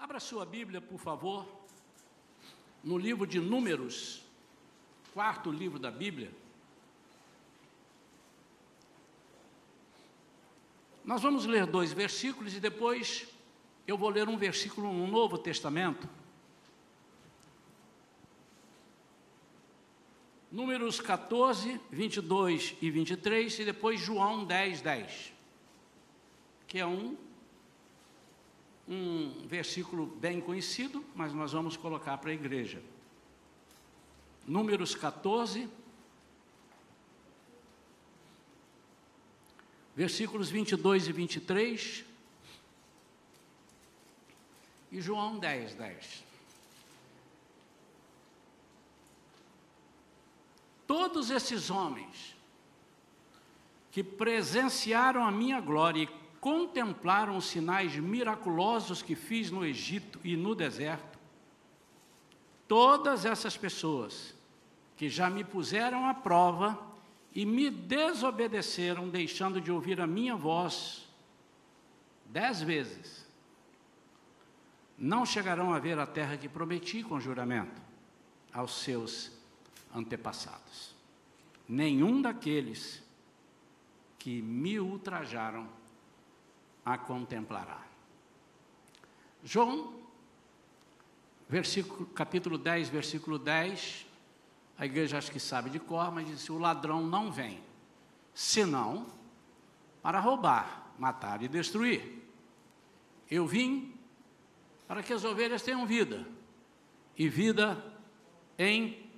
Abra sua Bíblia, por favor, no livro de Números, quarto livro da Bíblia. Nós vamos ler dois versículos e depois eu vou ler um versículo no Novo Testamento. Números 14, 22 e 23 e depois João 10, 10. Que é um, um versículo bem conhecido, mas nós vamos colocar para a igreja. Números 14, versículos 22 e 23 e João 10, 10. Todos esses homens que presenciaram a minha glória e contemplaram os sinais miraculosos que fiz no Egito e no deserto, todas essas pessoas que já me puseram à prova e me desobedeceram, deixando de ouvir a minha voz dez vezes, não chegarão a ver a terra que prometi com juramento aos seus antepassados. Nenhum daqueles que me ultrajaram a contemplará. João, versículo, capítulo 10, versículo 10, a igreja acho que sabe de cor, mas diz: o ladrão não vem, senão para roubar, matar e destruir. Eu vim para que as ovelhas tenham vida, e vida em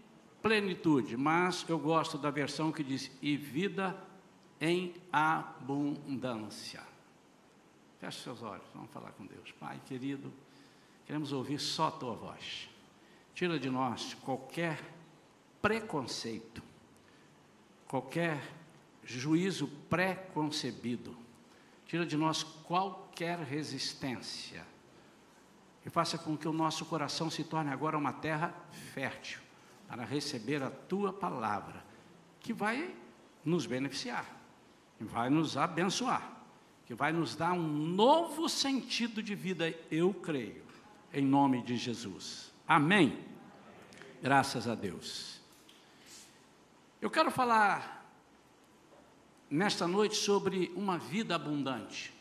plenitude, mas eu gosto da versão que diz e vida em abundância. Feche seus olhos, vamos falar com Deus. Pai querido, queremos ouvir só a tua voz. Tira de nós qualquer preconceito, qualquer juízo pré-concebido. Tira de nós qualquer resistência. E faça com que o nosso coração se torne agora uma terra fértil para receber a tua palavra, que vai nos beneficiar, vai nos abençoar, que vai nos dar um novo sentido de vida, eu creio, em nome de Jesus. Amém. Graças a Deus. Eu quero falar nesta noite sobre uma vida abundante.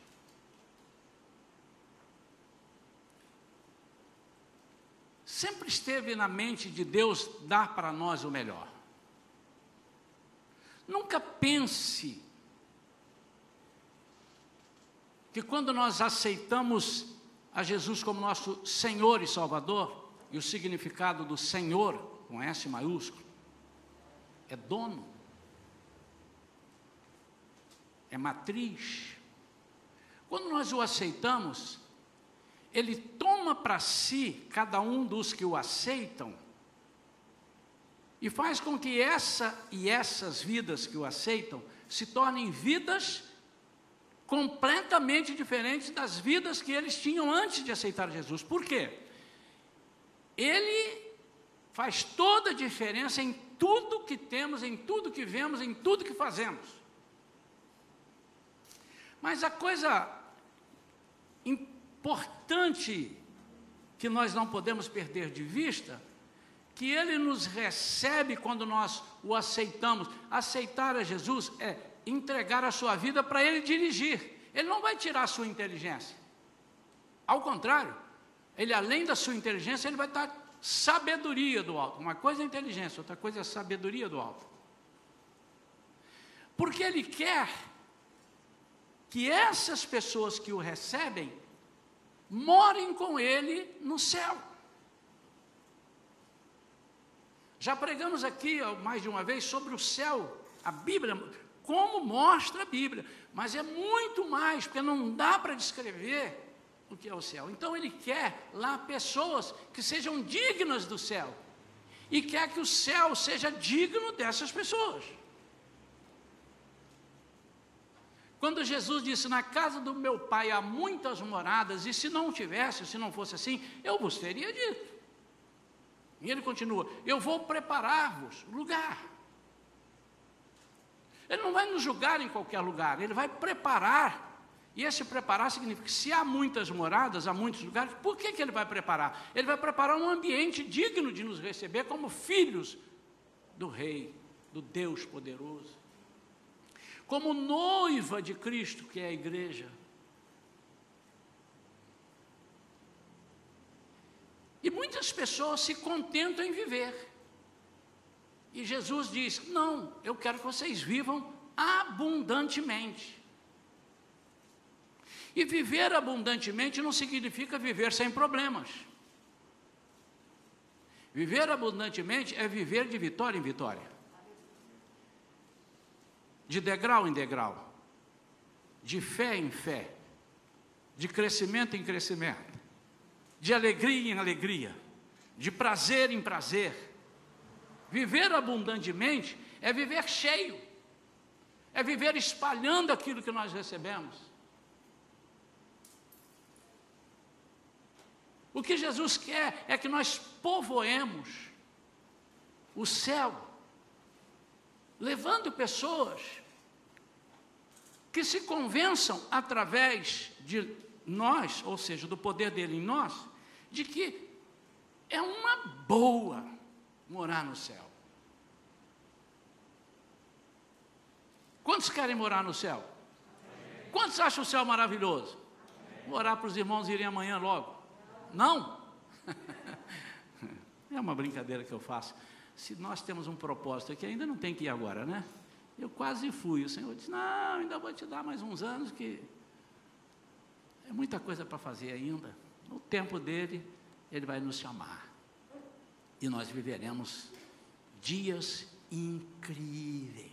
sempre esteve na mente de Deus dar para nós o melhor. Nunca pense que quando nós aceitamos a Jesus como nosso Senhor e Salvador, e o significado do Senhor, com S maiúsculo, é dono, é matriz. Quando nós o aceitamos, ele toma para si cada um dos que o aceitam e faz com que essa e essas vidas que o aceitam se tornem vidas completamente diferentes das vidas que eles tinham antes de aceitar Jesus. Por quê? Ele faz toda a diferença em tudo que temos, em tudo que vemos, em tudo que fazemos. Mas a coisa importante que nós não podemos perder de vista, que Ele nos recebe quando nós o aceitamos. Aceitar a Jesus é entregar a sua vida para Ele dirigir. Ele não vai tirar a sua inteligência. Ao contrário, Ele além da sua inteligência, Ele vai dar sabedoria do alto. Uma coisa é inteligência, outra coisa é sabedoria do alto. Porque Ele quer que essas pessoas que o recebem morem com Ele no céu. Já pregamos aqui mais de uma vez sobre o céu, a Bíblia, como mostra a Bíblia, mas é muito mais, porque não dá para descrever o que é o céu. Então ele quer lá pessoas que sejam dignas do céu, e quer que o céu seja digno dessas pessoas. Quando Jesus disse: Na casa do meu pai há muitas moradas, e se não tivesse, se não fosse assim, eu vos teria dito. E ele continua: Eu vou preparar-vos lugar. Ele não vai nos julgar em qualquer lugar, ele vai preparar E esse preparar significa que se há muitas moradas, há muitos lugares, por que, que ele vai preparar? Ele vai preparar um ambiente digno de nos receber como filhos do Rei, do Deus poderoso. Como noiva de Cristo, que é a igreja. E muitas pessoas se contentam em viver. E Jesus diz: Não, eu quero que vocês vivam abundantemente. E viver abundantemente não significa viver sem problemas. Viver abundantemente é viver de vitória em vitória, de degrau em degrau, de fé em fé, de crescimento em crescimento, de alegria em alegria, de prazer em prazer. Viver abundantemente é viver cheio, é viver espalhando aquilo que nós recebemos. O que Jesus quer é que nós povoemos o céu, levando pessoas que se convençam através de nós, ou seja, do poder dele em nós, de que é uma boa morar no céu. Quantos querem morar no céu? Quantos acham o céu maravilhoso? Vou orar para os irmãos irem amanhã logo. Não? É uma brincadeira que eu faço. Se nós temos um propósito aqui, ainda não tem que ir agora, né? Eu quase fui. O Senhor disse: Não, ainda vou te dar mais uns anos, que é muita coisa para fazer ainda. No tempo dele, ele vai nos chamar. E nós viveremos dias incríveis.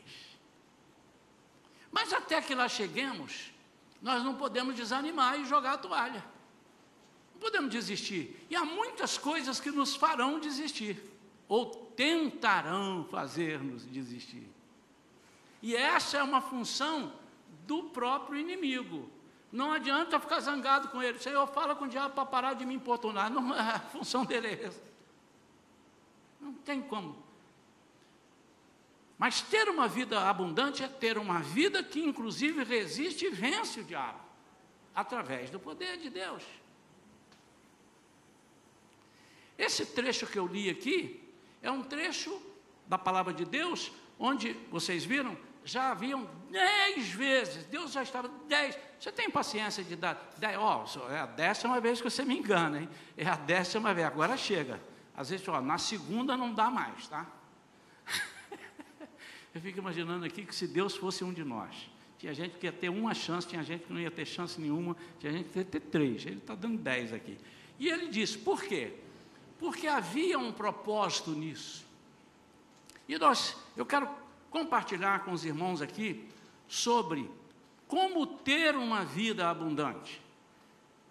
Mas até que lá cheguemos, nós não podemos desanimar e jogar a toalha. Não podemos desistir. E há muitas coisas que nos farão desistir, ou tentarão fazer-nos desistir. E essa é uma função do próprio inimigo. Não adianta ficar zangado com ele. Senhor, fala com o diabo para parar de me importunar. Não, a função dele é essa. Não tem como. Mas ter uma vida abundante é ter uma vida que, inclusive, resiste e vence o diabo, através do poder de Deus. Esse trecho que eu li aqui é um trecho da palavra de Deus, onde vocês viram, já haviam dez vezes, Deus já estava dez. Você tem paciência de dar dez? Ó, oh, é a décima vez que você me engana, hein? É a décima vez, agora chega. Às vezes, ó, na segunda não dá mais, tá? Eu fico imaginando aqui que se Deus fosse um de nós, tinha gente que ia ter uma chance, tinha gente que não ia ter chance nenhuma, tinha gente que ia ter três. Ele está dando dez aqui. E ele disse, por quê? porque havia um propósito nisso. E nós, eu quero compartilhar com os irmãos aqui sobre como ter uma vida abundante.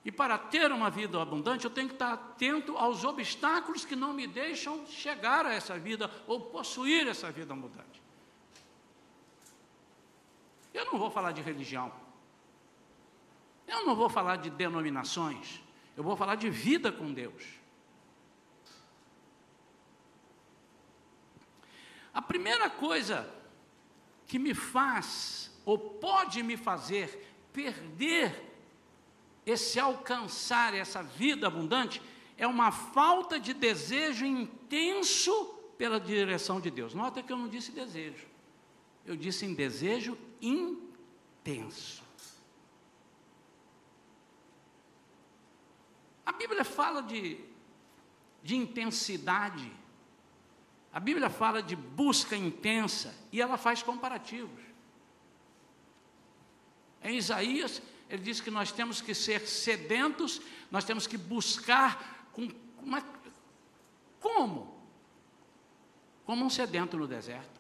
E para ter uma vida abundante, eu tenho que estar atento aos obstáculos que não me deixam chegar a essa vida ou possuir essa vida abundante. Eu não vou falar de religião. Eu não vou falar de denominações. Eu vou falar de vida com Deus. A primeira coisa que me faz, ou pode me fazer, perder esse alcançar essa vida abundante, é uma falta de desejo intenso pela direção de Deus. Nota que eu não disse desejo, eu disse em desejo intenso. A Bíblia fala de, de intensidade a Bíblia fala de busca intensa e ela faz comparativos. Em Isaías, ele diz que nós temos que ser sedentos, nós temos que buscar com uma, como? Como um sedento no deserto.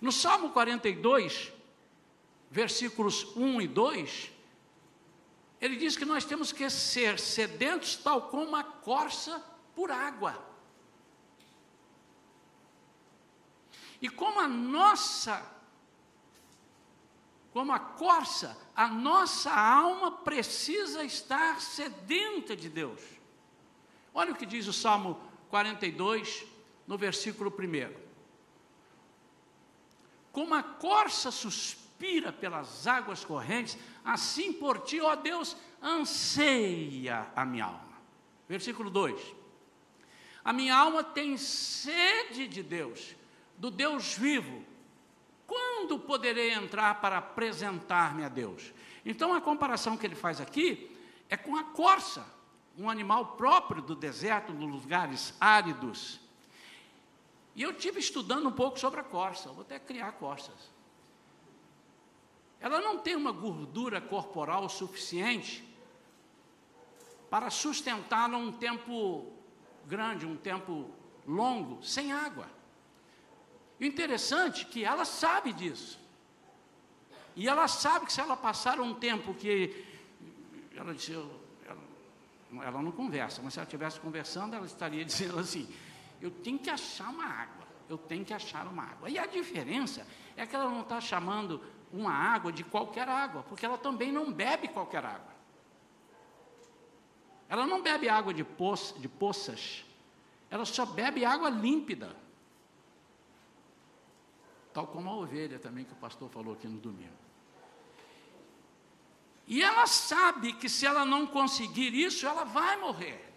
No Salmo 42, versículos 1 e 2, ele diz que nós temos que ser sedentos tal como a corça por água. E como a nossa, como a corça, a nossa alma precisa estar sedenta de Deus. Olha o que diz o Salmo 42, no versículo 1. Como a corça suspira pelas águas correntes, assim por ti, ó Deus, anseia a minha alma. Versículo 2: A minha alma tem sede de Deus, do Deus vivo. Quando poderei entrar para apresentar-me a Deus? Então a comparação que ele faz aqui é com a corça, um animal próprio do deserto, dos lugares áridos. E eu tive estudando um pouco sobre a corça, vou até criar corças. Ela não tem uma gordura corporal suficiente para sustentá-la um tempo grande, um tempo longo, sem água. O interessante é que ela sabe disso. E ela sabe que se ela passar um tempo que. Ela disse, ela, ela não conversa, mas se ela estivesse conversando, ela estaria dizendo assim: eu tenho que achar uma água, eu tenho que achar uma água. E a diferença é que ela não está chamando uma água de qualquer água, porque ela também não bebe qualquer água. Ela não bebe água de, poça, de poças, ela só bebe água límpida. Tal como a ovelha também que o pastor falou aqui no domingo. E ela sabe que se ela não conseguir isso, ela vai morrer.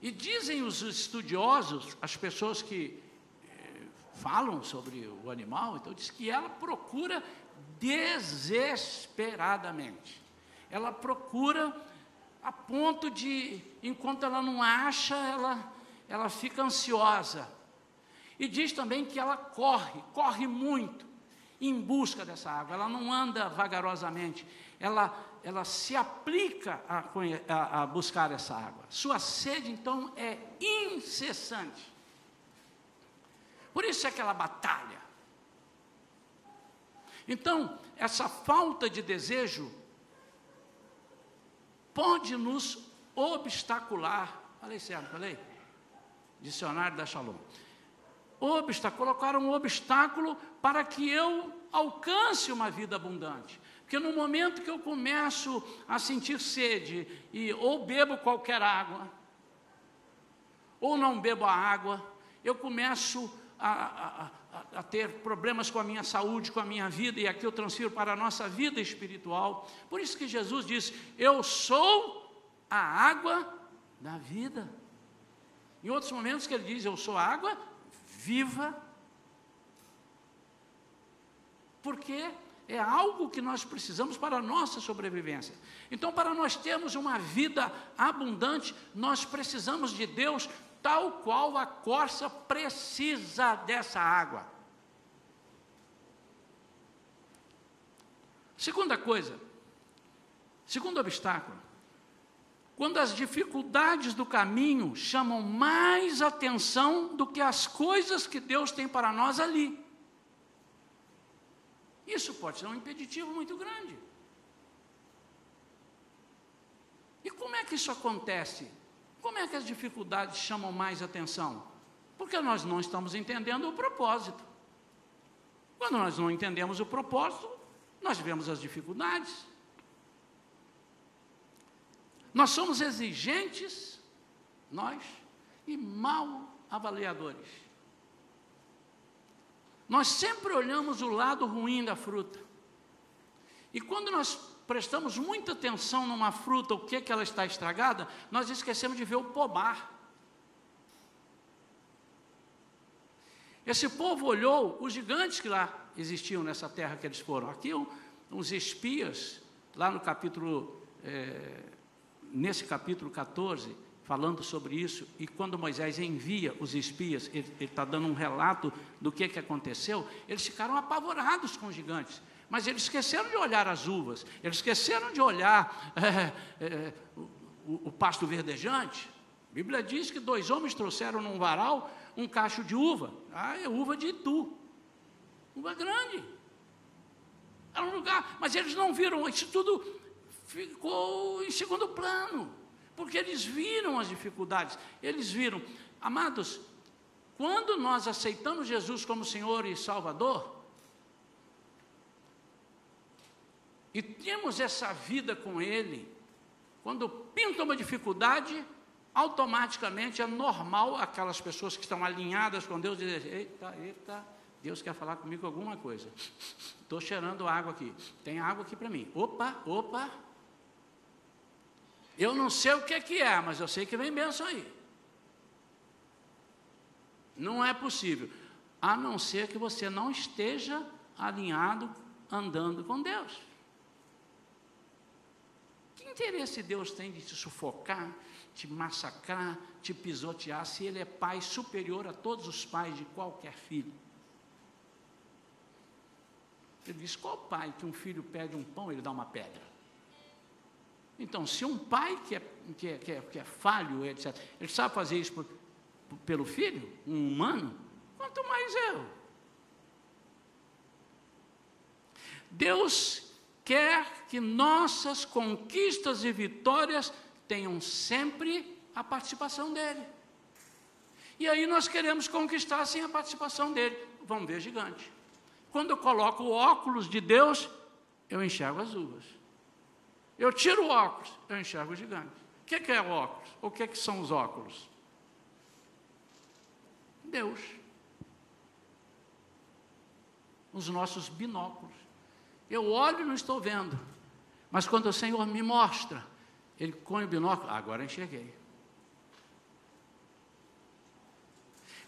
E dizem os estudiosos, as pessoas que eh, falam sobre o animal, então diz que ela procura desesperadamente. Ela procura a ponto de, enquanto ela não acha, ela, ela fica ansiosa. E diz também que ela corre, corre muito em busca dessa água, ela não anda vagarosamente, ela, ela se aplica a, a, a buscar essa água. Sua sede, então, é incessante. Por isso é aquela batalha. Então, essa falta de desejo pode nos obstacular. Falei certo, falei? Dicionário da Shalom obstáculo, colocar um obstáculo para que eu alcance uma vida abundante. Porque no momento que eu começo a sentir sede e ou bebo qualquer água, ou não bebo a água, eu começo a, a, a, ter problemas com a minha saúde, com a minha vida, e aqui eu transfiro para a nossa vida espiritual. Por isso que Jesus diz: Eu sou a água da vida. Em outros momentos que ele diz: Eu sou a água viva, porque é algo que nós precisamos para a nossa sobrevivência. Então, para nós termos uma vida abundante, nós precisamos de Deus tal qual a corça precisa dessa água. Segunda coisa, segundo obstáculo, quando as dificuldades do caminho chamam mais atenção do que as coisas que Deus tem para nós ali. Isso pode ser um impeditivo muito grande. E como é que isso acontece? Como é que as dificuldades chamam mais atenção? Porque nós não estamos entendendo o propósito. Quando nós não entendemos o propósito, nós vemos as dificuldades. Nós somos exigentes, nós, e mal avaliadores. Nós sempre olhamos o lado ruim da fruta. E quando nós prestamos muita atenção numa fruta, o que é que ela está estragada, nós esquecemos de ver o pomar. Esse povo olhou os gigantes que lá existiam nessa terra que eles foram. Aqui uns espias, lá no capítulo é, nesse capítulo 14, falando sobre isso, e quando Moisés envia os espias, ele está dando um relato do que, que aconteceu, eles ficaram apavorados com os gigantes. Mas eles esqueceram de olhar as uvas, eles esqueceram de olhar é, é, o, o pasto verdejante. A Bíblia diz que dois homens trouxeram num varal um cacho de uva. Ah, é uva de Itu. Uva grande. Era um lugar, mas eles não viram isso tudo ficou em segundo plano, porque eles viram as dificuldades, eles viram, amados, quando nós aceitamos Jesus como Senhor e Salvador, e temos essa vida com Ele, quando pinta uma dificuldade, automaticamente é normal aquelas pessoas que estão alinhadas com Deus dizer: eita, eita, Deus quer falar comigo alguma coisa. Estou cheirando água aqui. Tem água aqui para mim. Opa, opa. Eu não sei o que é, que é, mas eu sei que vem bênção aí. Não é possível. A não ser que você não esteja alinhado, andando com Deus. Que interesse Deus tem de te sufocar, te massacrar, te pisotear, se Ele é pai superior a todos os pais de qualquer filho? Ele diz: qual pai que um filho pede um pão, ele dá uma pedra? Então, se um pai que é, que é, que é, que é falho, etc., ele sabe fazer isso por, pelo filho, um humano, quanto mais eu. Deus quer que nossas conquistas e vitórias tenham sempre a participação dele. E aí nós queremos conquistar sem a participação dele. Vamos ver gigante. Quando eu coloco o óculos de Deus, eu enxergo as uvas. Eu tiro o óculos, eu enxergo o gigante. O que é, o óculos? O que, é que são os óculos? Deus. Os nossos binóculos. Eu olho e não estou vendo. Mas quando o Senhor me mostra, Ele põe o binóculo, agora enxerguei.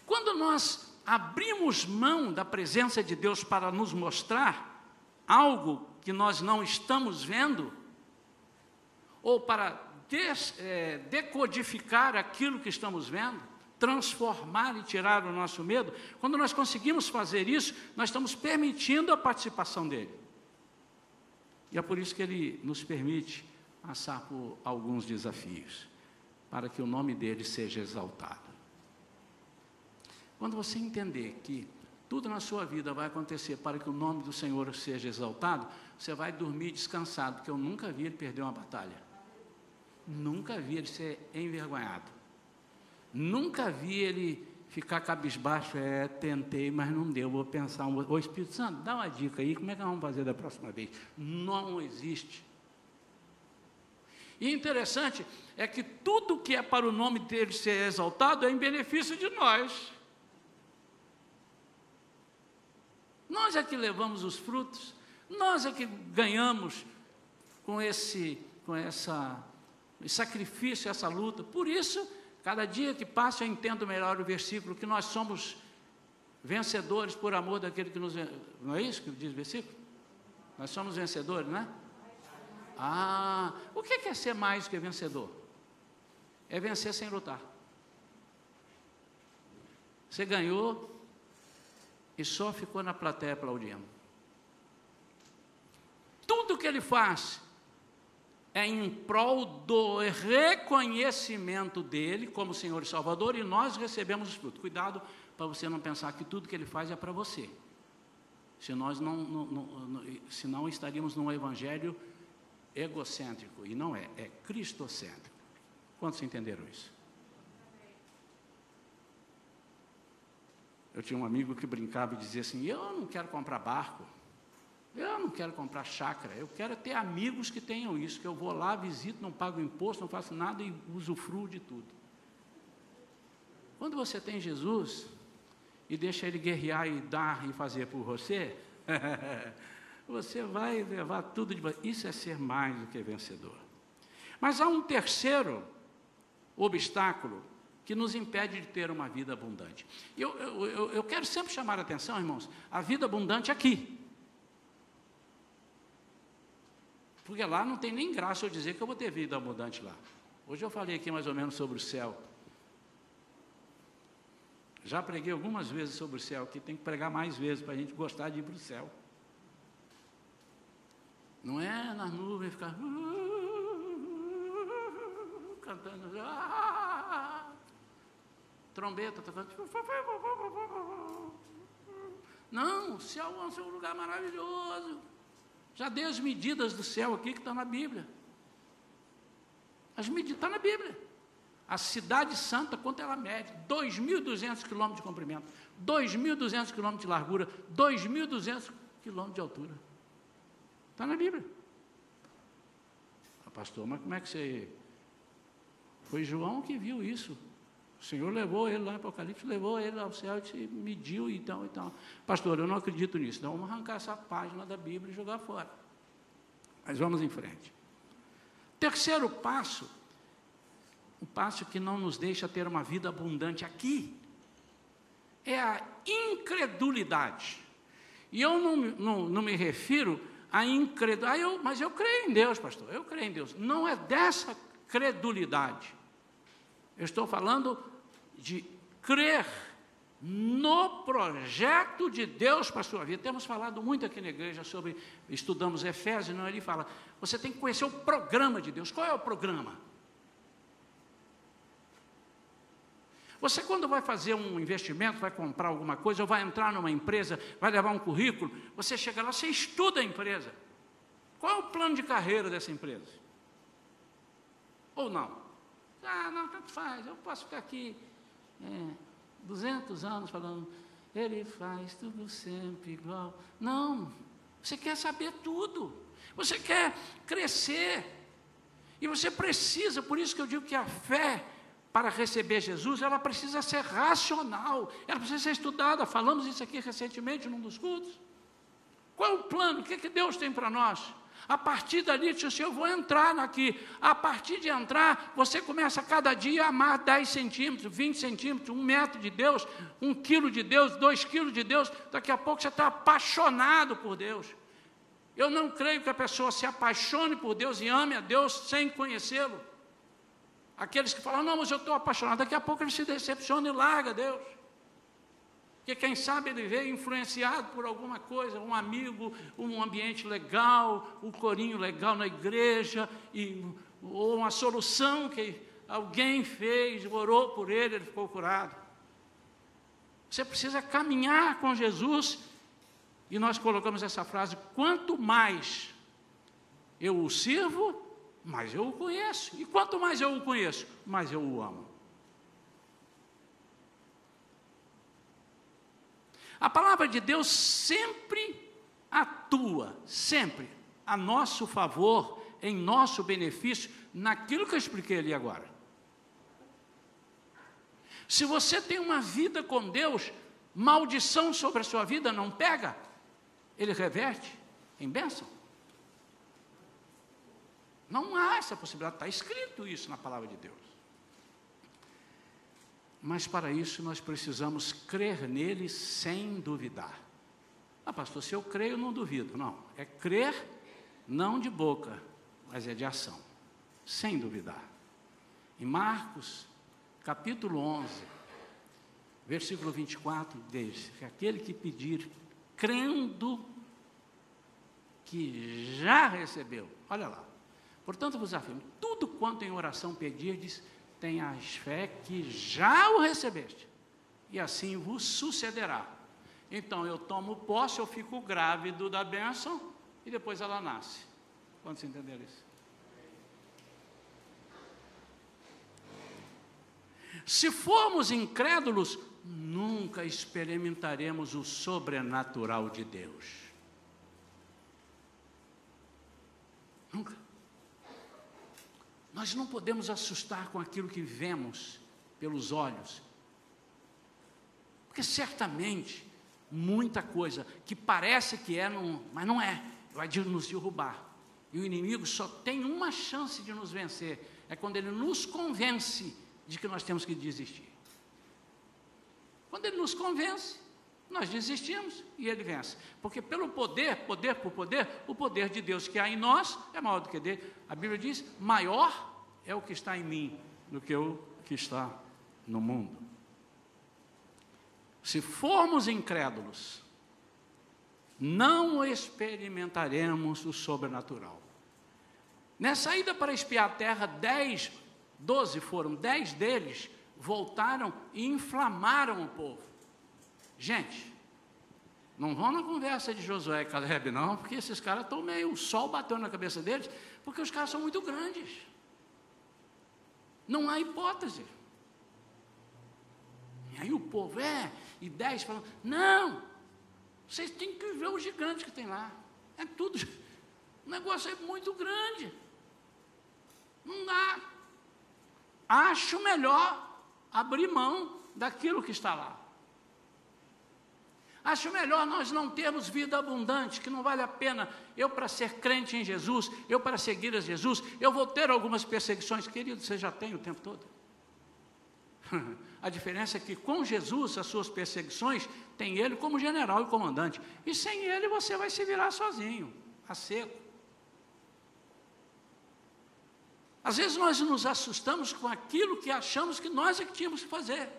Quando nós abrimos mão da presença de Deus para nos mostrar algo que nós não estamos vendo, ou para des, é, decodificar aquilo que estamos vendo, transformar e tirar o nosso medo, quando nós conseguimos fazer isso, nós estamos permitindo a participação dele. E é por isso que ele nos permite passar por alguns desafios, para que o nome dele seja exaltado. Quando você entender que tudo na sua vida vai acontecer para que o nome do Senhor seja exaltado, você vai dormir descansado, porque eu nunca vi ele perder uma batalha. Nunca vi ele ser envergonhado. Nunca vi ele ficar cabisbaixo, é, tentei, mas não deu, vou pensar. Ô Espírito Santo, dá uma dica aí, como é que nós vamos fazer da próxima vez? Não existe. E interessante é que tudo que é para o nome dele ser exaltado é em benefício de nós. Nós é que levamos os frutos, nós é que ganhamos com esse, com essa esse sacrifício, essa luta. Por isso, cada dia que passa eu entendo melhor o versículo que nós somos vencedores por amor daquele que nos não é isso que diz o versículo? Nós somos vencedores, não é? Ah, o que é ser mais que vencedor? É vencer sem lutar. Você ganhou, e só ficou na plateia aplaudindo. Tudo que ele faz é em prol do reconhecimento dele como Senhor e Salvador e nós recebemos os frutos. Cuidado para você não pensar que tudo que ele faz é para você. Se nós não, não, não, senão estaríamos num evangelho egocêntrico e não é, é cristocêntrico. Quantos entenderam isso? Eu tinha um amigo que brincava e dizia assim: Eu não quero comprar barco, eu não quero comprar chácara, eu quero ter amigos que tenham isso, que eu vou lá, visito, não pago imposto, não faço nada e usufruo de tudo. Quando você tem Jesus e deixa Ele guerrear e dar e fazer por você, você vai levar tudo de Isso é ser mais do que vencedor. Mas há um terceiro obstáculo que nos impede de ter uma vida abundante. Eu, eu, eu quero sempre chamar a atenção, irmãos, a vida abundante aqui. Porque lá não tem nem graça eu dizer que eu vou ter vida abundante lá. Hoje eu falei aqui mais ou menos sobre o céu. Já preguei algumas vezes sobre o céu, que tem que pregar mais vezes para a gente gostar de ir para o céu. Não é nas nuvens ficar cantando. Ah, trombeta, tocando. Não, o céu é um lugar maravilhoso. Já dei as medidas do céu aqui que está na Bíblia. As medidas estão tá na Bíblia. A cidade santa, quanto ela mede? 2.200 quilômetros de comprimento, 2.200 quilômetros de largura, 2.200 quilômetros de altura. Está na Bíblia. Ah, pastor, mas como é que você. Foi João que viu isso O Senhor levou ele lá, Apocalipse, levou ele ao céu e mediu e então, então. Pastor, eu não acredito nisso. Então vamos arrancar essa página da Bíblia e jogar fora. Mas vamos em frente. Terceiro passo, um passo que não nos deixa ter uma vida abundante aqui, é a incredulidade. E eu não, não, não me refiro à incredulidade, ah, mas eu creio em Deus, pastor, eu creio em Deus. Não é dessa credulidade. Eu estou falando de crer no projeto de Deus para a sua vida. Temos falado muito aqui na igreja sobre, estudamos Efésios, não, ele fala, você tem que conhecer o programa de Deus. Qual é o programa? Você, quando vai fazer um investimento, vai comprar alguma coisa, ou vai entrar numa empresa, vai levar um currículo, você chega lá, você estuda a empresa. Qual é o plano de carreira dessa empresa? Ou não? Ah, não, tanto faz, eu posso ficar aqui é, 200 anos falando, ele faz tudo sempre igual. Não, você quer saber tudo, você quer crescer, e você precisa, por isso que eu digo que a fé para receber Jesus, ela precisa ser racional, ela precisa ser estudada. Falamos isso aqui recentemente num dos cultos. Qual o plano? O que, é que Deus tem para nós? A partir dali, disse assim, eu vou entrar aqui. A partir de entrar, você começa cada dia a amar 10 centímetros, 20 centímetros, um metro de Deus, um quilo de Deus, dois quilos de Deus. Daqui a pouco você está apaixonado por Deus. Eu não creio que a pessoa se apaixone por Deus e ame a Deus sem conhecê-lo. Aqueles que falam, não, mas eu estou apaixonado, daqui a pouco ele se decepciona e larga Deus. Porque quem sabe ele veio influenciado por alguma coisa, um amigo, um ambiente legal, um corinho legal na igreja, e, ou uma solução que alguém fez, orou por ele, ele ficou curado. Você precisa caminhar com Jesus, e nós colocamos essa frase: quanto mais eu o sirvo, mais eu o conheço. E quanto mais eu o conheço, mais eu o amo. A palavra de Deus sempre atua, sempre, a nosso favor, em nosso benefício, naquilo que eu expliquei ali agora. Se você tem uma vida com Deus, maldição sobre a sua vida não pega, ele reverte em bênção. Não há essa possibilidade, está escrito isso na palavra de Deus. Mas para isso nós precisamos crer nele sem duvidar. Ah, pastor, se eu creio, não duvido. Não, é crer não de boca, mas é de ação, sem duvidar. Em Marcos, capítulo 11, versículo 24, diz que aquele que pedir, crendo que já recebeu, olha lá, Portanto, vos afirmo: tudo quanto em oração pedirdes, tenhas fé que já o recebeste, e assim vos sucederá. Então eu tomo posse, eu fico grávido da bênção, e depois ela nasce. Quantos entenderam isso? Se formos incrédulos, nunca experimentaremos o sobrenatural de Deus. Nunca. Nós não podemos assustar com aquilo que vemos pelos olhos, porque certamente muita coisa que parece que é, não, mas não é, vai nos derrubar. E o inimigo só tem uma chance de nos vencer, é quando ele nos convence de que nós temos que desistir. Quando ele nos convence, nós desistimos e ele vence. Porque pelo poder, poder por poder, o poder de Deus que há em nós é maior do que dele. A Bíblia diz: maior é o que está em mim do que o que está no mundo. Se formos incrédulos, não experimentaremos o sobrenatural. Nessa ida para espiar a terra, dez, doze foram, dez deles voltaram e inflamaram o povo. Gente, não vão na conversa de Josué e Caleb, não, porque esses caras estão meio. O sol bateu na cabeça deles, porque os caras são muito grandes. Não há hipótese. E aí o povo, é, e dez falam, não, vocês têm que ver o gigante que tem lá. É tudo. O negócio é muito grande. Não dá. Acho melhor abrir mão daquilo que está lá. Acho melhor nós não termos vida abundante, que não vale a pena. Eu, para ser crente em Jesus, eu, para seguir a Jesus, eu vou ter algumas perseguições. Querido, você já tem o tempo todo. A diferença é que com Jesus, as suas perseguições, tem ele como general e comandante. E sem ele, você vai se virar sozinho, a seco. Às vezes nós nos assustamos com aquilo que achamos que nós é que tínhamos que fazer.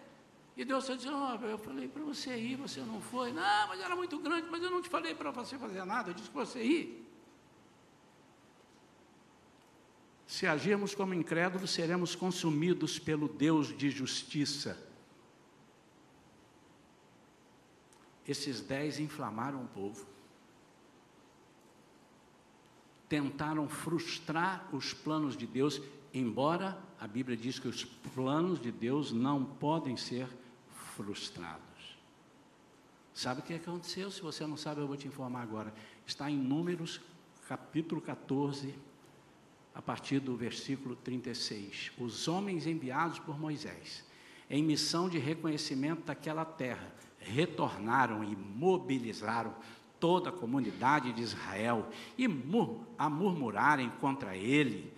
E Deus está dizendo, oh, eu falei para você ir, você não foi. Não, mas era muito grande, mas eu não te falei para você fazer nada, eu disse para você ir. Se agirmos como incrédulos, seremos consumidos pelo Deus de justiça. Esses dez inflamaram o povo, tentaram frustrar os planos de Deus, embora a Bíblia diz que os planos de Deus não podem ser frustrados. Sabe o que aconteceu? Se você não sabe, eu vou te informar agora. Está em Números, capítulo 14, a partir do versículo 36. Os homens enviados por Moisés, em missão de reconhecimento daquela terra, retornaram e mobilizaram toda a comunidade de Israel e a murmurarem contra ele,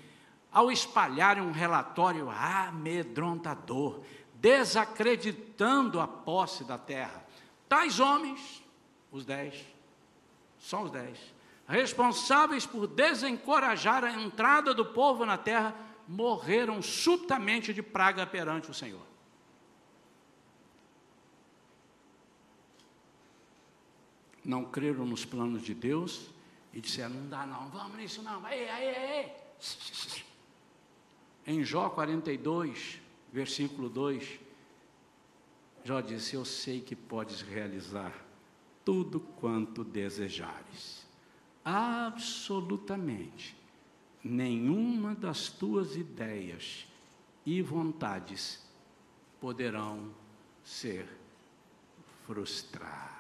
ao espalharem um relatório amedrontador, desacreditando a posse da terra. Tais homens, os dez, só os dez, responsáveis por desencorajar a entrada do povo na terra, morreram subitamente de praga perante o Senhor. Não creram nos planos de Deus e disseram: não dá, não, vamos nisso, não, aí, aí, aí. Em Jó 42, versículo 2, Jó disse: Eu sei que podes realizar tudo quanto desejares absolutamente nenhuma das tuas ideias e vontades poderão ser frustradas.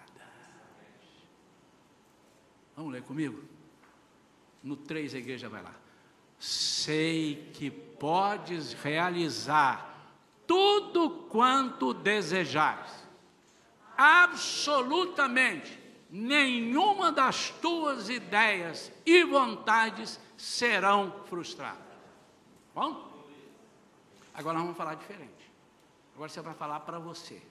Vamos ler comigo? No 3 a igreja vai lá. Sei que podes realizar tudo quanto desejares, absolutamente nenhuma das tuas ideias e vontades serão frustradas. Bom? Agora vamos falar diferente. Agora você vai falar para você.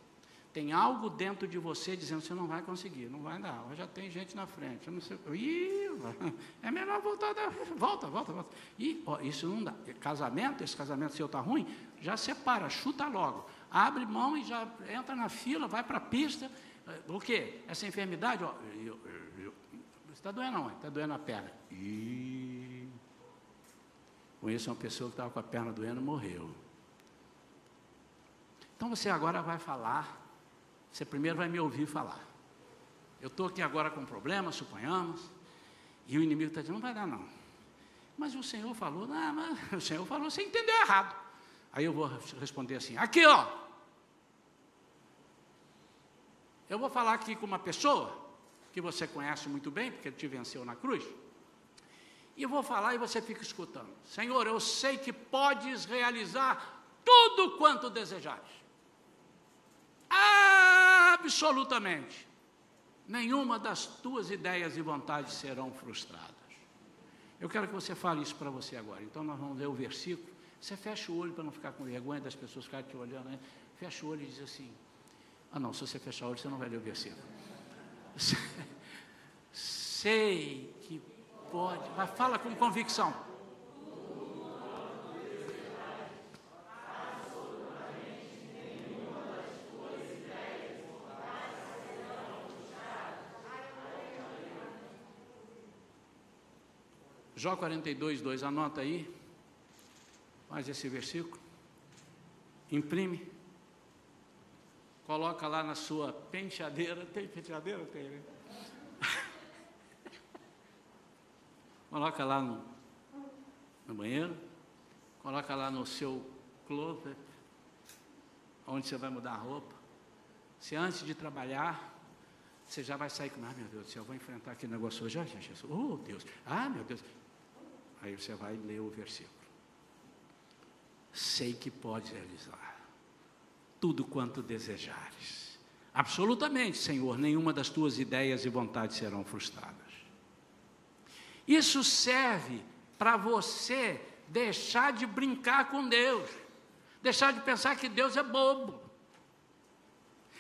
Tem algo dentro de você dizendo você não vai conseguir, não vai dar. Já tem gente na frente. Não sei. Ih, é melhor voltar. Da, volta, volta, volta. E ó, isso não dá. Casamento, esse casamento seu está ruim, já separa, chuta logo. Abre mão e já entra na fila, vai para a pista o quê? Essa enfermidade, ó, eu, eu, está doendo não, está doendo a perna. E conheço uma pessoa que estava com a perna doendo morreu. Então você agora vai falar, você primeiro vai me ouvir falar. Eu estou aqui agora com problema, suponhamos, e o inimigo está dizendo, não vai dar não. Mas o Senhor falou, não, mas o Senhor falou, você entendeu errado. Aí eu vou responder assim, aqui ó, eu vou falar aqui com uma pessoa que você conhece muito bem, porque ele te venceu na cruz. E eu vou falar e você fica escutando. Senhor, eu sei que podes realizar tudo quanto desejares. Absolutamente. Nenhuma das tuas ideias e vontades serão frustradas. Eu quero que você fale isso para você agora. Então nós vamos ler o versículo. Você fecha o olho para não ficar com vergonha das pessoas ficarem te olhando. Né? Fecha o olho e diz assim: ah, não, se você fechar o olho, você não vai ler o versículo. Sei que pode, mas fala com convicção. Jó 42, 2, anota aí, faz esse versículo, imprime. Coloca lá na sua penteadeira. Tem penteadeira? Tem, né? Coloca lá no, no banheiro. Coloca lá no seu closet, onde você vai mudar a roupa. Se antes de trabalhar, você já vai sair com, ah, meu Deus do céu, eu vou enfrentar aquele negócio hoje. Ah, Jesus, oh, Deus, ah, meu Deus. Aí você vai ler o versículo. Sei que pode realizar tudo quanto desejares. Absolutamente, Senhor, nenhuma das tuas ideias e vontades serão frustradas. Isso serve para você deixar de brincar com Deus, deixar de pensar que Deus é bobo.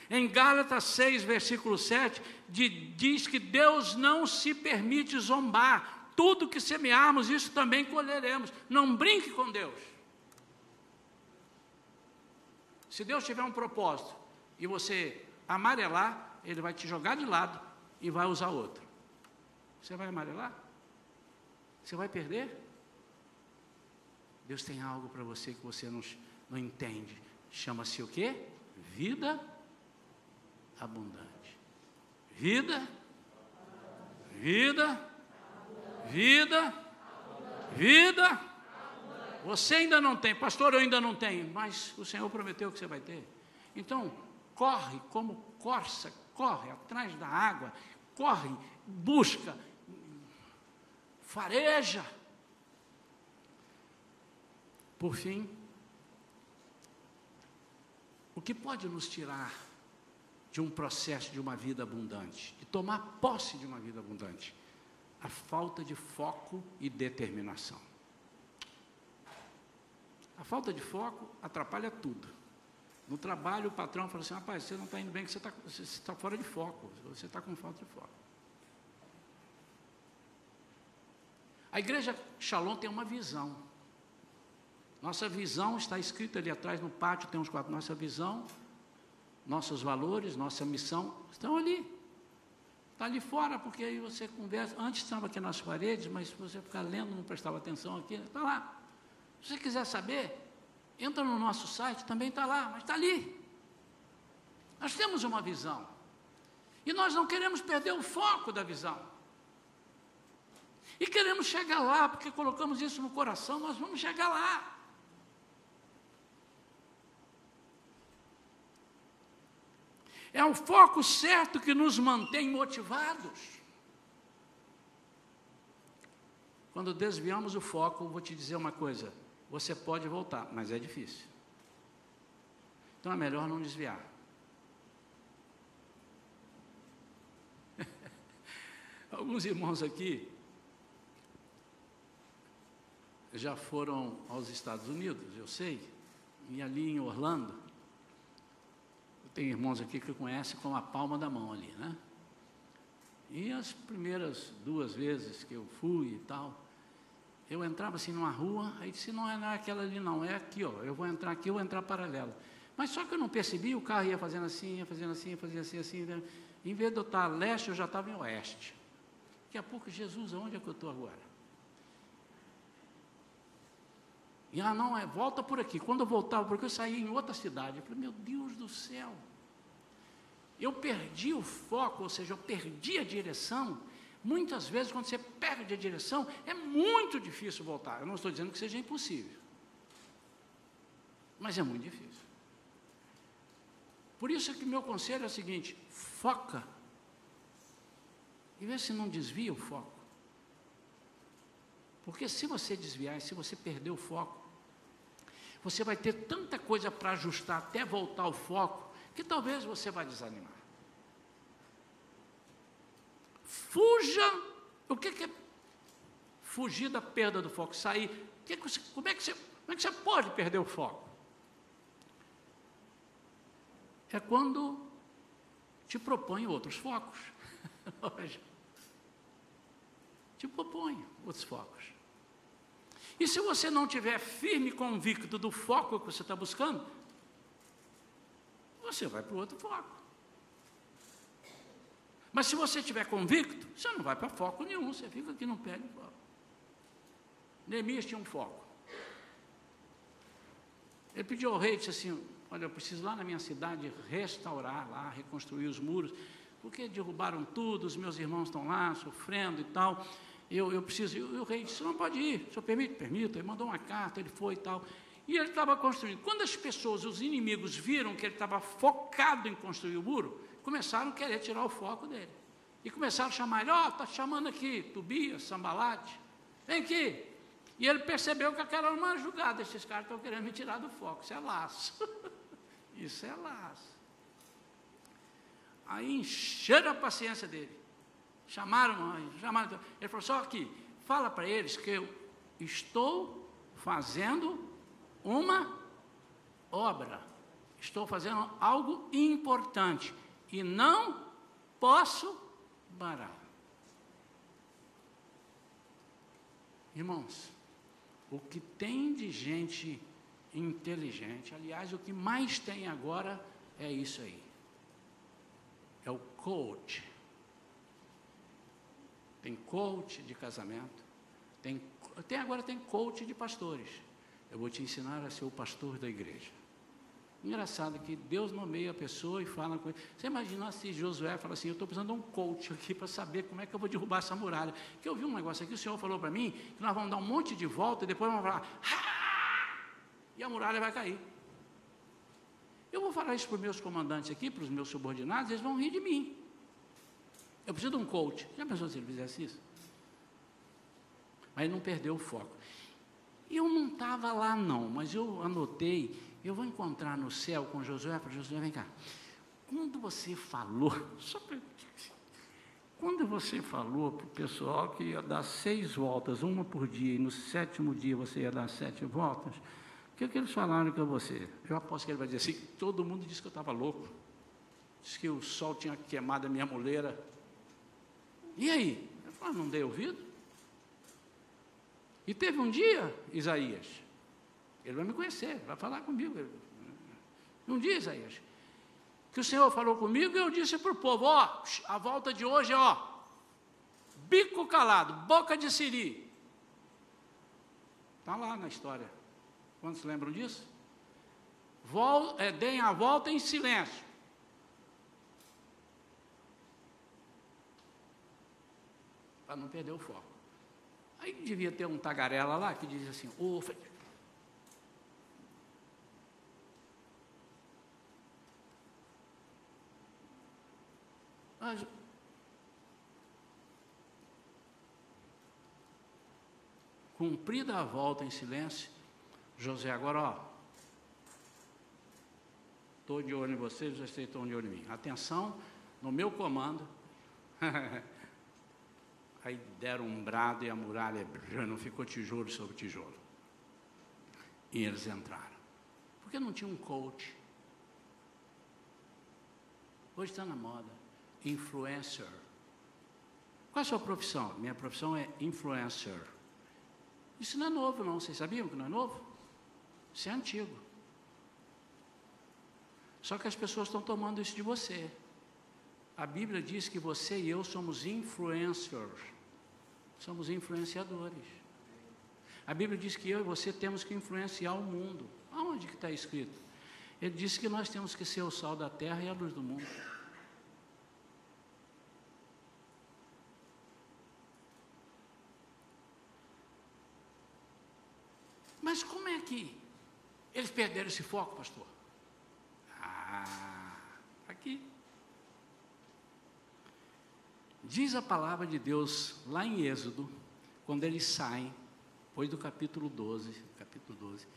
Em Gálatas 6, versículo 7, de, diz que Deus não se permite zombar. Tudo que semearmos, isso também colheremos. Não brinque com Deus. Se Deus tiver um propósito e você amarelar, Ele vai te jogar de lado e vai usar outro. Você vai amarelar? Você vai perder? Deus tem algo para você que você não, não entende. Chama-se o quê? Vida abundante. Vida, vida, vida, vida. Você ainda não tem, pastor, eu ainda não tenho, mas o Senhor prometeu que você vai ter. Então, corre como corça, corre atrás da água, corre, busca, fareja. Por fim, o que pode nos tirar de um processo de uma vida abundante, de tomar posse de uma vida abundante? A falta de foco e determinação. A falta de foco atrapalha tudo. No trabalho, o patrão fala assim: rapaz, você não está indo bem, você está tá fora de foco, você está com falta de foco. A igreja Shalom tem uma visão. Nossa visão está escrita ali atrás no pátio, tem uns quatro. Nossa visão nossos valores, nossa missão estão ali. Está ali fora, porque aí você conversa. Antes estava aqui nas paredes, mas se você ficar lendo, não prestava atenção aqui, está lá. Se você quiser saber, entra no nosso site, também está lá, mas está ali. Nós temos uma visão. E nós não queremos perder o foco da visão. E queremos chegar lá, porque colocamos isso no coração, nós vamos chegar lá. É o foco certo que nos mantém motivados. Quando desviamos o foco, vou te dizer uma coisa: você pode voltar, mas é difícil. Então é melhor não desviar. Alguns irmãos aqui já foram aos Estados Unidos, eu sei, e ali em Orlando, tem irmãos aqui que conhecem com a palma da mão ali, né? E as primeiras duas vezes que eu fui e tal, eu entrava assim numa rua, aí disse, não é, não é ali não, é aqui, ó, eu vou entrar aqui, eu vou entrar paralela. Mas só que eu não percebi, o carro ia fazendo assim, ia fazendo assim, ia fazendo assim, assim, né? em vez de eu estar a leste, eu já estava em oeste. Daqui a pouco, Jesus, aonde é que eu estou agora? E ah, não, é, volta por aqui. Quando eu voltava, porque eu saí em outra cidade, eu falei, meu Deus do céu. Eu perdi o foco, ou seja, eu perdi a direção. Muitas vezes, quando você perde a direção, é muito difícil voltar. Eu não estou dizendo que seja impossível, mas é muito difícil. Por isso é que meu conselho é o seguinte: foca, e vê se não desvia o foco. Porque se você desviar, se você perder o foco, você vai ter tanta coisa para ajustar até voltar ao foco, que talvez você vai desanimar. Fuja. O que, é fugir da perda do foco? Sair. Que que você, como, é que você, como é que você pode perder o foco? É quando te propõe outros focos. te propõe outros focos. E se você não tiver firme e convicto do foco que você está buscando, você vai para o outro foco. Mas se você estiver convicto, você não vai para foco nenhum, você fica aqui no pé de foco. Neemias tinha um foco. Ele pediu ao rei, disse assim, olha, eu preciso lá na minha cidade restaurar lá, reconstruir os muros, porque derrubaram tudo, os meus irmãos estão lá sofrendo e tal eu, eu preciso. E o rei disse: não pode ir, o senhor permite? Permita. Ele mandou uma carta, ele foi e tal. E ele estava construindo. Quando as pessoas, os inimigos, viram que ele estava focado em construir o muro, começaram a querer tirar o foco dele. E começaram a chamar ele: ó, oh, está chamando aqui, Tobias, Sambalate, vem aqui. E ele percebeu que aquela era uma jogada, esses caras estão querendo me tirar do foco, isso é laço. Isso é laço. Aí encheram a paciência dele. Chamaram, chamaram. Ele falou: só que fala para eles que eu estou fazendo uma obra. Estou fazendo algo importante e não posso parar. Irmãos, o que tem de gente inteligente, aliás, o que mais tem agora é isso aí. É o coach. Tem coach de casamento, tem, tem agora tem coach de pastores. Eu vou te ensinar a ser o pastor da igreja. Engraçado que Deus nomeia a pessoa e fala com ele. Você imagina se Josué fala assim: Eu estou precisando de um coach aqui para saber como é que eu vou derrubar essa muralha. Que eu vi um negócio aqui, o Senhor falou para mim que nós vamos dar um monte de volta e depois vamos falar, e a muralha vai cair. Eu vou falar isso para os meus comandantes aqui, para os meus subordinados, eles vão rir de mim. Eu preciso de um coach. Já pensou se ele fizesse isso? Mas não perdeu o foco. Eu não estava lá, não, mas eu anotei eu vou encontrar no céu com Josué, para Josué, vem cá. Quando você falou, só pra, quando você falou para o pessoal que ia dar seis voltas, uma por dia, e no sétimo dia você ia dar sete voltas, o que, que eles falaram com você? Eu aposto que ele vai dizer assim, todo mundo disse que eu estava louco. Disse que o sol tinha queimado a minha muleira. E aí? Eu falei, ah, não dei ouvido. E teve um dia, Isaías, ele vai me conhecer, vai falar comigo. Um dia, Isaías, que o Senhor falou comigo e eu disse para o povo: ó, a volta de hoje é, ó, bico calado, boca de siri. Está lá na história. Quantos lembram disso? Vol, é, deem a volta em silêncio. Para não perder o foco. Aí devia ter um tagarela lá que diz assim: Ô, Mas, cumprida a volta em silêncio, José, agora, ó, estou de olho em vocês, vocês estão de olho em mim. Atenção, no meu comando. Aí deram um brado e a muralha não ficou tijolo sobre tijolo. E eles entraram. Porque não tinha um coach. Hoje está na moda influencer. Qual é a sua profissão? Minha profissão é influencer. Isso não é novo, não. Vocês sabiam que não é novo? Isso é antigo. Só que as pessoas estão tomando isso de você. A Bíblia diz que você e eu somos influencers. Somos influenciadores. A Bíblia diz que eu e você temos que influenciar o mundo. Aonde que está escrito? Ele disse que nós temos que ser o sal da terra e a luz do mundo. Mas como é que eles perderam esse foco, pastor? Ah, aqui. Diz a palavra de Deus lá em Êxodo, quando eles saem, depois do capítulo 12, capítulo 12,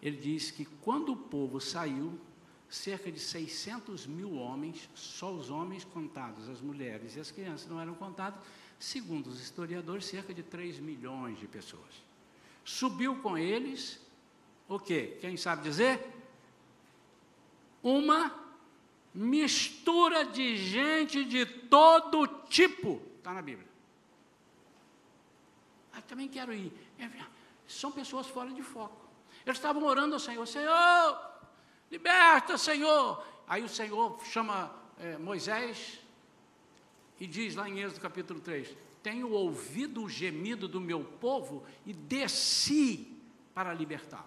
ele diz que quando o povo saiu, cerca de 600 mil homens, só os homens contados, as mulheres e as crianças não eram contados, segundo os historiadores, cerca de 3 milhões de pessoas. Subiu com eles, o que? Quem sabe dizer? Uma mistura de gente de todo tipo. Está na Bíblia. Ah, também quero ir. É, são pessoas fora de foco. Eles estavam orando ao Senhor, Senhor, liberta, Senhor. Aí o Senhor chama é, Moisés e diz lá em Êxodo capítulo 3: tenho ouvido o gemido do meu povo e desci para libertá-lo.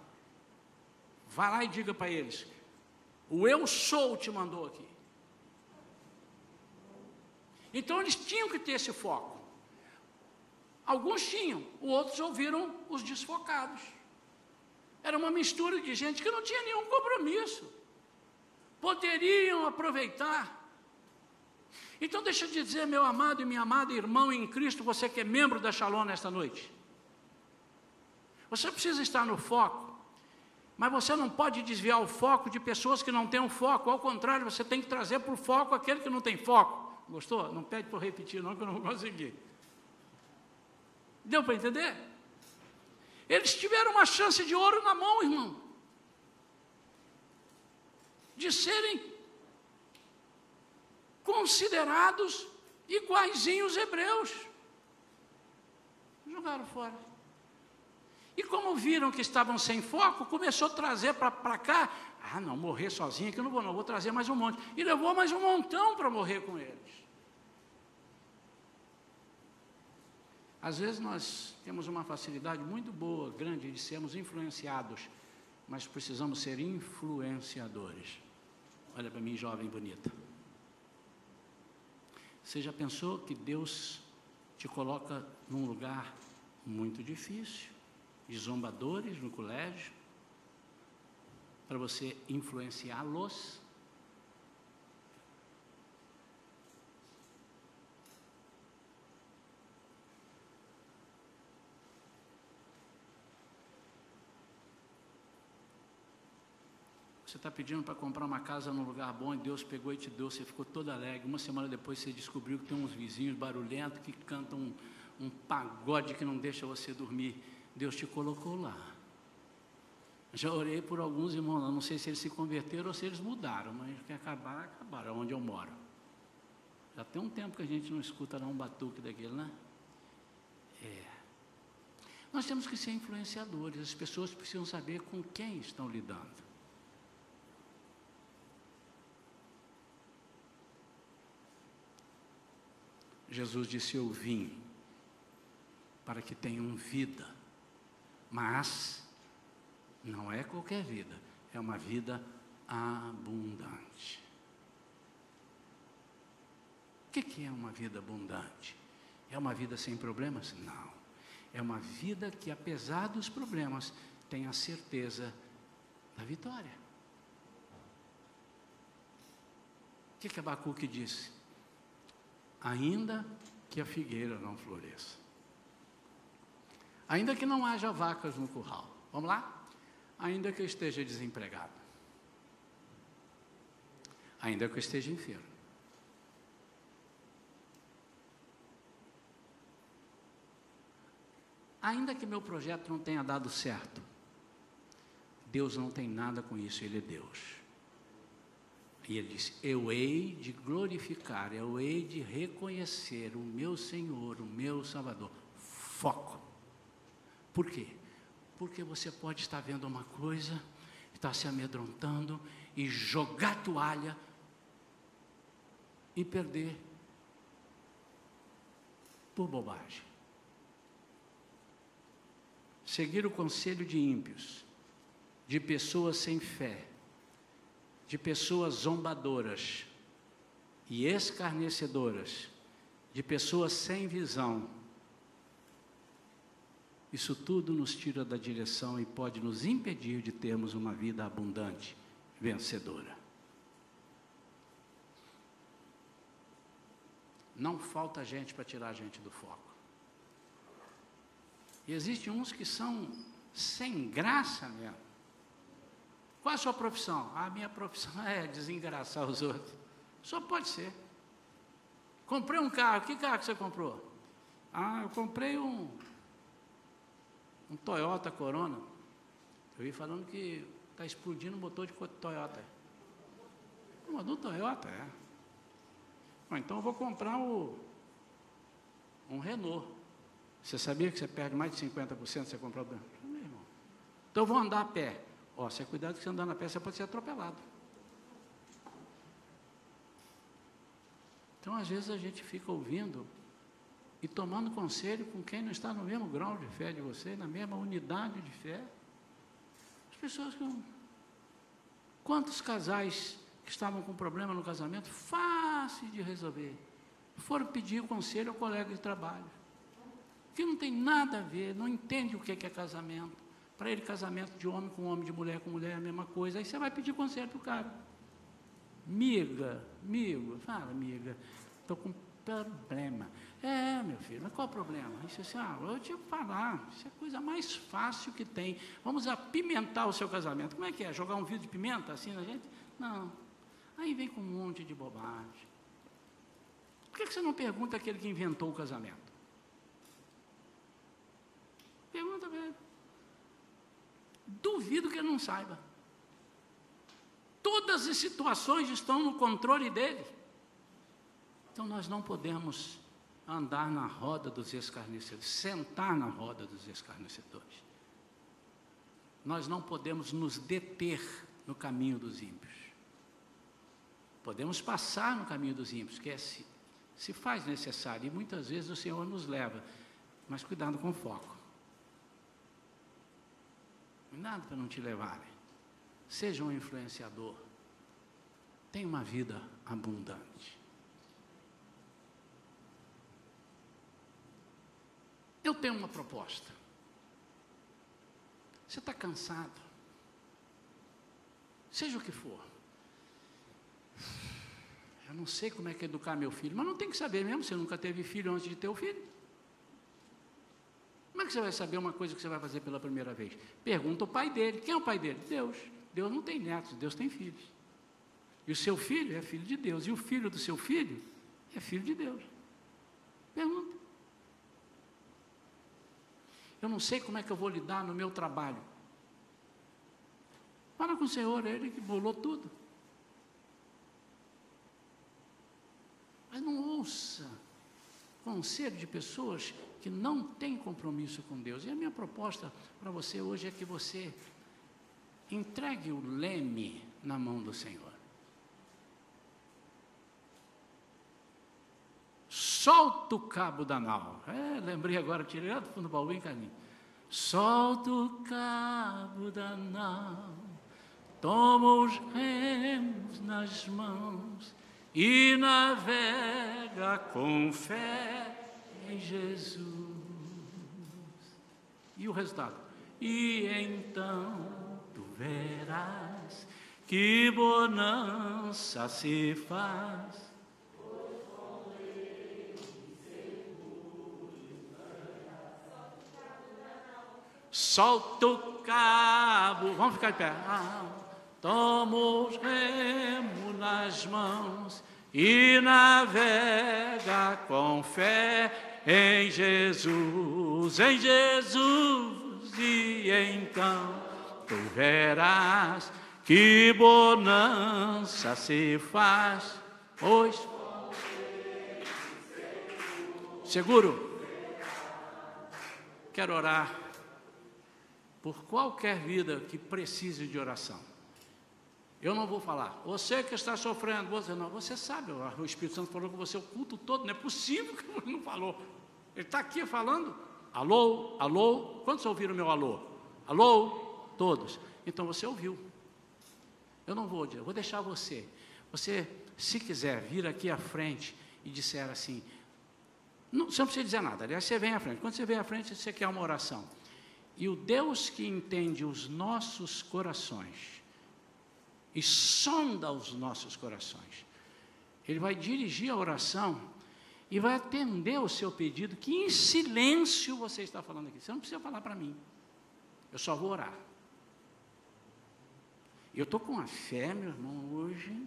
Vá lá e diga para eles: o eu sou te mandou aqui. Então eles tinham que ter esse foco. Alguns tinham, outros ouviram os desfocados. Era uma mistura de gente que não tinha nenhum compromisso. Poderiam aproveitar então, deixa eu dizer, meu amado e minha amada irmão em Cristo, você que é membro da Shalom nesta noite. Você precisa estar no foco, Mas você não pode desviar o foco de pessoas que não têm um foco, ao contrário, você tem que trazer para o foco aquele que não tem foco. Gostou? Não pede para repetir, não, que eu não vou conseguir. Deu para entender? Eles tiveram uma chance de ouro na mão, irmão. De serem considerados iguaizinhos hebreus. Jogaram fora. E como viram que estavam sem foco, começou a trazer para cá. Ah, não, morrer sozinho que eu não vou, não, vou trazer mais um monte. E levou mais um montão para morrer com eles. Às vezes nós temos uma facilidade muito boa, grande, de sermos influenciados, mas precisamos ser influenciadores. Olha para mim, jovem bonita. Você já pensou que Deus te coloca num lugar muito difícil, de zombadores no colégio, para você influenciá-los? Você está pedindo para comprar uma casa num lugar bom e Deus pegou e te deu, você ficou todo alegre. Uma semana depois você descobriu que tem uns vizinhos barulhentos que cantam um, um pagode que não deixa você dormir. Deus te colocou lá. Já orei por alguns irmãos lá, não sei se eles se converteram ou se eles mudaram, mas que acabar, acabaram, onde eu moro. Já tem um tempo que a gente não escuta lá um batuque daquele, né? É. Nós temos que ser influenciadores, as pessoas precisam saber com quem estão lidando. Jesus disse: Eu vim para que tenham vida, mas não é qualquer vida, é uma vida abundante. O que, é uma vida abundante? É uma vida sem problemas? Não. É uma vida que, apesar dos problemas, tem a certeza da vitória. O que, que Abacuque disse? Ainda que a figueira não floresça. Ainda que não haja vacas no curral. Vamos lá? Ainda que eu esteja desempregado. Ainda que eu esteja enfermo. Ainda que meu projeto não tenha dado certo, Deus não tem nada com isso, Ele é Deus. E ele disse: Eu hei de glorificar, eu hei de reconhecer o meu Senhor, o meu Salvador. Foco. Por quê? Porque você pode estar vendo uma coisa, estar se amedrontando e jogar toalha e perder por bobagem. Seguir o conselho de ímpios, de pessoas sem fé, de pessoas zombadoras e escarnecedoras, de pessoas sem visão. Isso tudo nos tira da direção e pode nos impedir de termos uma vida abundante, vencedora. Não falta gente para tirar a gente do foco. E existem uns que são sem graça mesmo. Qual a sua profissão? A minha profissão é desengraçar os outros. Só pode ser. Comprei um carro. Que carro que você comprou? Ah, eu comprei um, um Toyota Corona. Eu vi falando que está explodindo o motor de Toyota. Mas do Toyota, é. Bom, então eu vou comprar o, um Renault. Você sabia que você perde mais de 50% se você comprar o Então eu vou andar a pé. Ó, se é cuidado que você andar na pé, você pode ser atropelado. Então, às vezes, a gente fica ouvindo e tomando conselho com quem não está no mesmo grau de fé de você, na mesma unidade de fé. As pessoas que não. Quantos casais que estavam com problema no casamento, fácil de resolver, foram pedir conselho ao colega de trabalho, que não tem nada a ver, não entende o que é casamento. Para ele, casamento de homem com homem, de mulher com mulher é a mesma coisa. Aí você vai pedir conselho para o cara. Miga, amigo, fala, amiga, estou com problema. É, meu filho, mas qual o problema? Ele disse assim, ah, eu te falar, isso é a coisa mais fácil que tem. Vamos apimentar o seu casamento. Como é que é? Jogar um vidro de pimenta assim na gente? Não. Aí vem com um monte de bobagem. Por que você não pergunta aquele que inventou o casamento? Pergunta para ele. Duvido que ele não saiba. Todas as situações estão no controle dele. Então nós não podemos andar na roda dos escarnecedores, sentar na roda dos escarnecedores. Nós não podemos nos deter no caminho dos ímpios. Podemos passar no caminho dos ímpios, que é se, se faz necessário, e muitas vezes o Senhor nos leva, mas cuidado com o foco. Nada para não te levarem. Seja um influenciador. Tenha uma vida abundante. Eu tenho uma proposta. Você está cansado? Seja o que for. Eu não sei como é que é educar meu filho, mas não tem que saber mesmo, você nunca teve filho antes de ter o filho. Como é que você vai saber uma coisa que você vai fazer pela primeira vez? Pergunta ao pai dele. Quem é o pai dele? Deus. Deus não tem netos, Deus tem filhos. E o seu filho é filho de Deus. E o filho do seu filho é filho de Deus. Pergunta. Eu não sei como é que eu vou lidar no meu trabalho. Fala com o Senhor, é Ele que bolou tudo. Mas não ouça conselho de pessoas que não têm compromisso com Deus. E a minha proposta para você hoje é que você entregue o leme na mão do Senhor. solta o cabo da nau. É, lembrei agora, tirei lá do fundo do baú, hein, Carlinhos? Solta o cabo da nau, toma os remos nas mãos e navega com fé em Jesus. E o resultado? E então tu verás que bonança se faz solta o cabo, vamos ficar de pé. Ah, toma os remos nas mãos e navega com fé em Jesus, em Jesus, e então tu verás que bonança se faz. Pois, seguro, quero orar por qualquer vida que precise de oração. Eu não vou falar, você que está sofrendo, você não, você sabe, o Espírito Santo falou com você o culto todo, não é possível que ele não falou. Ele está aqui falando, alô, alô, quantos ouviram meu alô? Alô, todos. Então você ouviu. Eu não vou, eu vou deixar você. Você, se quiser vir aqui à frente e disser assim, não, você não precisa dizer nada, aliás, você vem à frente. Quando você vem à frente, você quer uma oração. E o Deus que entende os nossos corações e sonda os nossos corações, Ele vai dirigir a oração e vai atender o seu pedido, que em silêncio você está falando aqui. Você não precisa falar para mim, eu só vou orar. Eu estou com uma fé, meu irmão, hoje,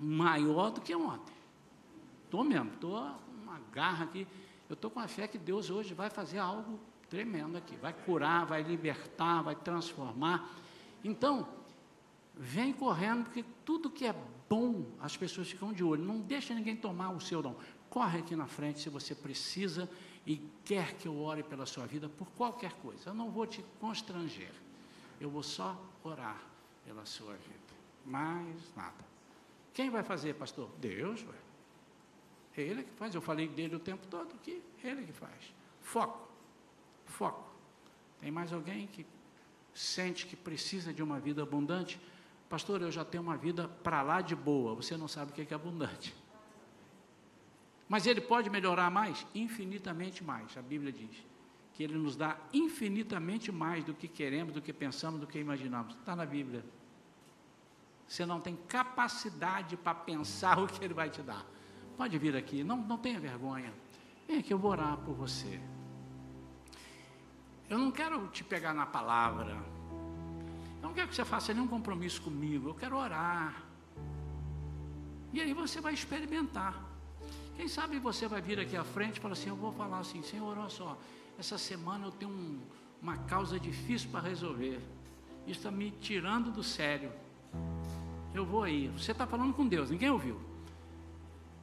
maior do que ontem. Estou mesmo, estou uma garra aqui. Eu estou com a fé que Deus hoje vai fazer algo tremendo aqui. Vai curar, vai libertar, vai transformar. Então, vem correndo, porque tudo que é bom, as pessoas ficam de olho. Não deixa ninguém tomar o seu dom. Corre aqui na frente se você precisa e quer que eu ore pela sua vida por qualquer coisa. Eu não vou te constranger. Eu vou só orar pela sua vida. Mais nada. Quem vai fazer, pastor? Deus, ué. É ele que faz. Eu falei dele o tempo todo aqui. Ele que faz. Foco. Foco. Tem mais alguém que sente que precisa de uma vida abundante? Pastor, eu já tenho uma vida para lá de boa. Você não sabe o que é abundante. Mas ele pode melhorar mais? Infinitamente mais. A Bíblia diz que ele nos dá infinitamente mais do que queremos, do que pensamos, do que imaginamos. Está na Bíblia. Você não tem capacidade para pensar o que ele vai te dar. pode vir aqui, não, não tenha vergonha. Vem aqui, eu vou orar por você. Eu não quero te pegar na palavra. Não quero que você faça nenhum compromisso comigo. Eu quero orar. E aí você vai experimentar. Quem sabe você vai vir aqui à frente e falar assim: Eu vou falar assim, Senhor, olha só, essa semana eu tenho um, uma causa difícil para resolver. Isso está me tirando do sério. Eu vou aí. Você está falando com Deus, ninguém ouviu.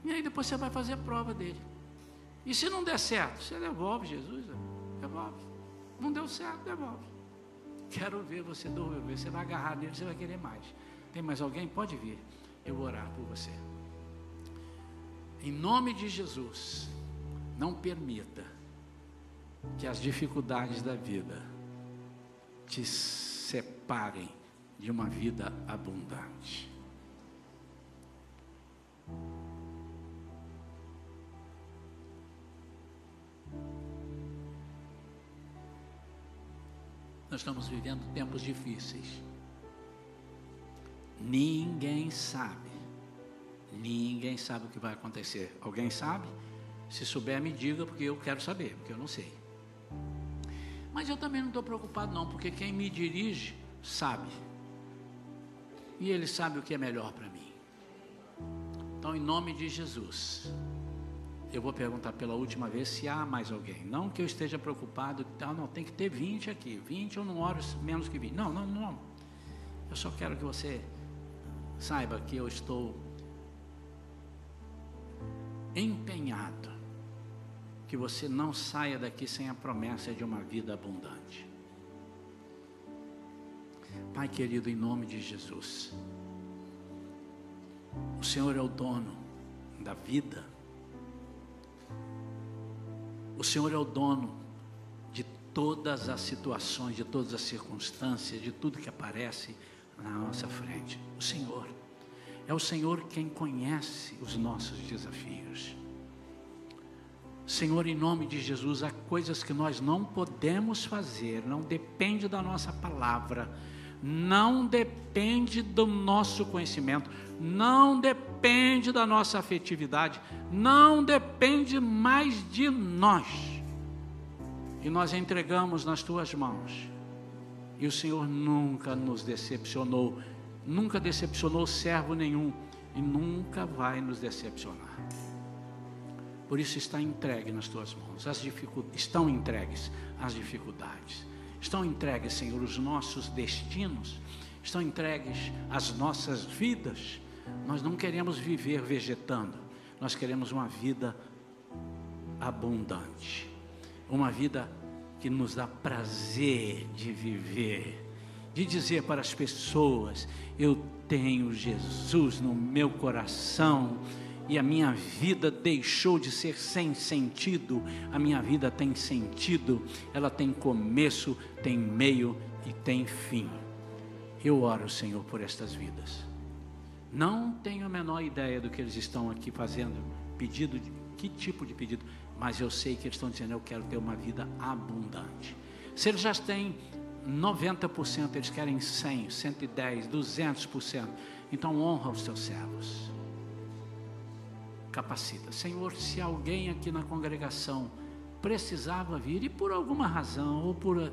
E aí depois você vai fazer a prova dele. E se não der certo, você devolve Jesus, devolve. Não deu certo, devolve. Quero ver você devolver. Você vai agarrar nele, você vai querer mais. Tem mais alguém? Pode vir. Eu vou orar por você. Em nome de Jesus, não permita que as dificuldades da vida te separem de uma vida abundante. Nós estamos vivendo tempos difíceis. Ninguém sabe. Ninguém sabe o que vai acontecer. Alguém sabe? Se souber, me diga, porque eu quero saber, porque eu não sei. Mas eu também não estou preocupado, não, porque quem me dirige sabe. E ele sabe o que é melhor para mim. Então, em nome de Jesus, eu vou perguntar pela última vez se há mais alguém. Não que eu esteja preocupado, ah, não, tem que ter 20 aqui. 20 eu não oro menos que 20. Não, não, não. Eu só quero que você saiba que eu estou empenhado que você não saia daqui sem a promessa de uma vida abundante. Pai querido, em nome de Jesus, o Senhor é o dono da vida o Senhor é o dono de todas as situações, de todas as circunstâncias, de tudo que aparece na nossa frente. O Senhor. É o Senhor quem conhece os nossos desafios. Senhor, em nome de Jesus, há coisas que nós não podemos fazer, não depende da nossa palavra, não depende do nosso conhecimento, não depende da nossa afetividade, não depende mais de nós. E nós entregamos nas tuas mãos. E o Senhor nunca nos decepcionou, nunca decepcionou servo nenhum e nunca vai nos decepcionar. Por isso está entregue nas tuas mãos. As estão entregues as dificuldades Estão entregues, Senhor, os nossos destinos, estão entregues as nossas vidas. Nós não queremos viver vegetando, nós queremos uma vida abundante, uma vida que nos dá prazer de viver, de dizer para as pessoas: eu tenho Jesus no meu coração e a minha vida deixou de ser sem sentido, a minha vida tem sentido, ela tem começo, tem meio e tem fim. Eu oro, Senhor, por estas vidas. Não tenho a menor ideia do que eles estão aqui fazendo, pedido de que tipo de pedido, mas eu sei que eles estão dizendo: eu quero ter uma vida abundante. Se eles já têm 90%, eles querem 100, 110, 200%. Então honra os teus servos capacita. Senhor, se alguém aqui na congregação precisava vir e por alguma razão, ou por uh,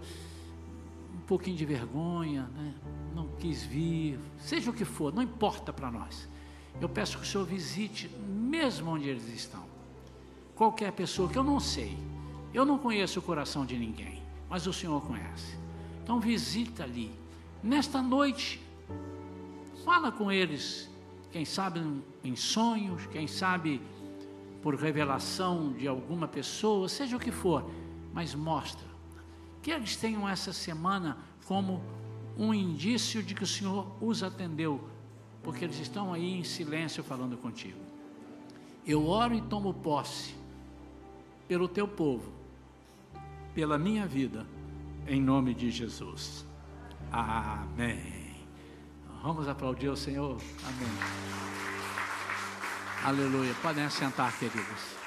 um pouquinho de vergonha, né, não quis vir, seja o que for, não importa para nós. Eu peço que o Senhor visite, mesmo onde eles estão, qualquer pessoa que eu não sei, eu não conheço o coração de ninguém, mas o Senhor conhece. Então visita ali, nesta noite, fala com eles quem sabe em sonhos, quem sabe por revelação de alguma pessoa, seja o que for, mas mostra que eles tenham essa semana como um indício de que o Senhor os atendeu, porque eles estão aí em silêncio falando contigo. Eu oro e tomo posse pelo teu povo, pela minha vida, em nome de Jesus. Amém. Vamos aplaudir o Senhor. Amém. Aleluia. Podem assentar, queridos.